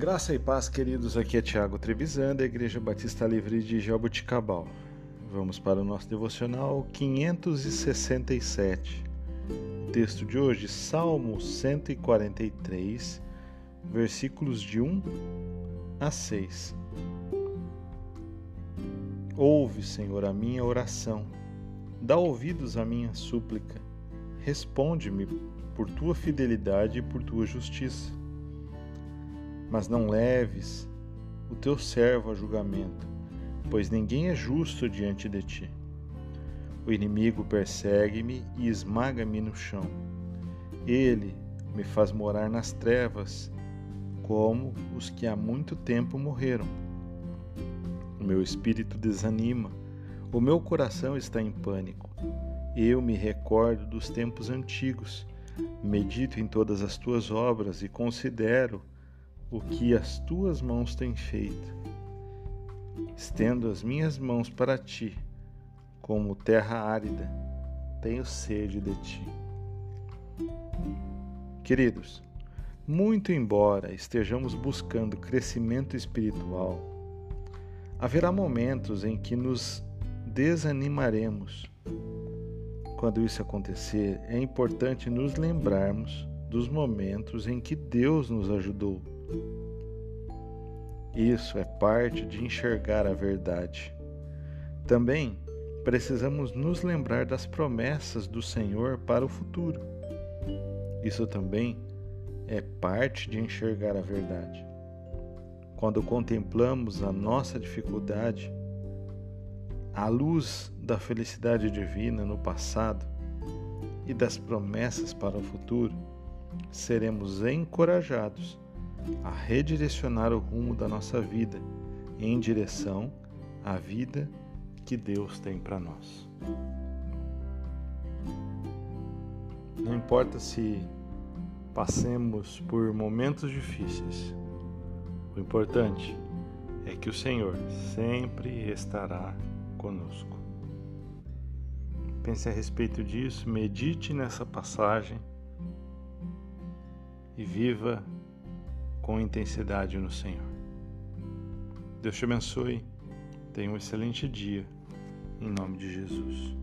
Graça e paz, queridos. Aqui é Tiago Trevisan, da Igreja Batista Livre de Jaboticabal. Vamos para o nosso devocional 567. O texto de hoje, Salmo 143, versículos de 1 a 6. Ouve, Senhor, a minha oração, dá ouvidos à minha súplica, responde-me por tua fidelidade e por tua justiça mas não leves o teu servo a julgamento, pois ninguém é justo diante de ti. O inimigo persegue-me e esmaga-me no chão. Ele me faz morar nas trevas, como os que há muito tempo morreram. O meu espírito desanima, o meu coração está em pânico. Eu me recordo dos tempos antigos, medito em todas as tuas obras e considero o que as tuas mãos têm feito. Estendo as minhas mãos para ti, como terra árida, tenho sede de ti. Queridos, muito embora estejamos buscando crescimento espiritual, haverá momentos em que nos desanimaremos. Quando isso acontecer, é importante nos lembrarmos dos momentos em que Deus nos ajudou isso é parte de enxergar a verdade. Também precisamos nos lembrar das promessas do Senhor para o futuro. Isso também é parte de enxergar a verdade. Quando contemplamos a nossa dificuldade, à luz da felicidade divina no passado e das promessas para o futuro, seremos encorajados a redirecionar o rumo da nossa vida em direção à vida que Deus tem para nós. Não importa se passemos por momentos difíceis, o importante é que o Senhor sempre estará conosco. Pense a respeito disso, medite nessa passagem e viva com intensidade no Senhor. Deus te abençoe. Tenha um excelente dia. Em nome de Jesus.